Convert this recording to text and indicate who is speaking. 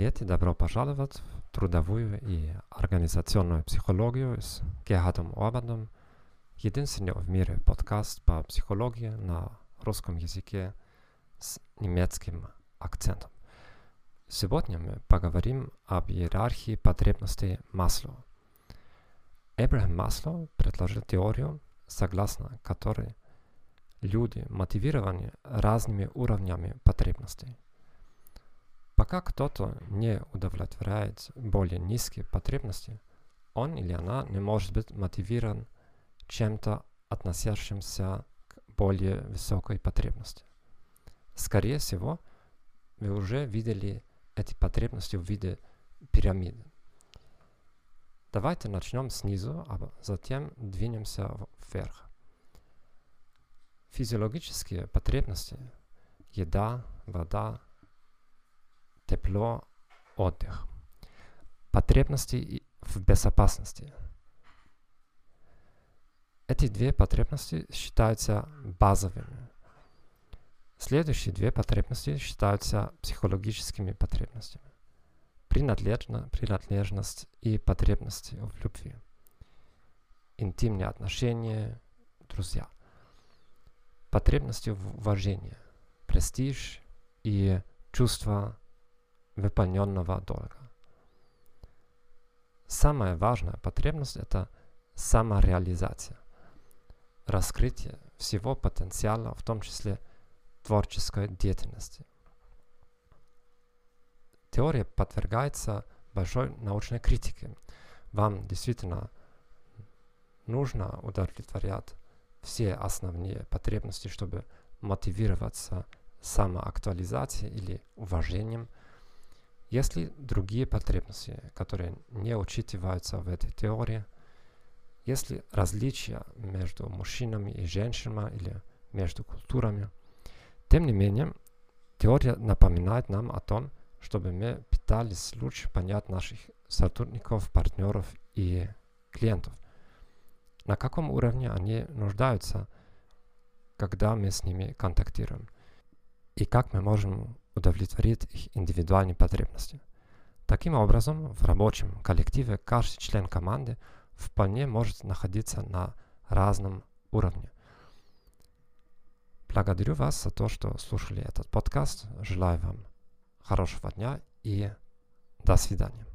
Speaker 1: Привет и добро пожаловать в трудовую и организационную психологию с Герхардом Орбаном, единственный в мире подкаст по психологии на русском языке с немецким акцентом. Сегодня мы поговорим об иерархии потребностей Маслоу. Эбрахам Маслоу предложил теорию, согласно которой люди мотивированы разными уровнями потребностей – Пока кто-то не удовлетворяет более низкие потребности, он или она не может быть мотивирован чем-то, относящимся к более высокой потребности. Скорее всего, вы уже видели эти потребности в виде пирамиды. Давайте начнем снизу, а затем двинемся вверх. Физиологические потребности – еда, вода, тепло, отдых. Потребности в безопасности. Эти две потребности считаются базовыми. Следующие две потребности считаются психологическими потребностями. Принадлежно, принадлежность и потребности в любви. Интимные отношения, друзья. Потребности в уважении, престиж и чувство выполненного долга. Самая важная потребность – это самореализация, раскрытие всего потенциала, в том числе творческой деятельности. Теория подвергается большой научной критике. Вам действительно нужно удовлетворять все основные потребности, чтобы мотивироваться самоактуализацией или уважением – если другие потребности, которые не учитываются в этой теории, если различия между мужчинами и женщинами или между культурами, тем не менее, теория напоминает нам о том, чтобы мы пытались лучше понять наших сотрудников, партнеров и клиентов. На каком уровне они нуждаются, когда мы с ними контактируем. И как мы можем удовлетворит их индивидуальные потребности. Таким образом, в рабочем коллективе каждый член команды вполне может находиться на разном уровне. Благодарю вас за то, что слушали этот подкаст. Желаю вам хорошего дня и до свидания.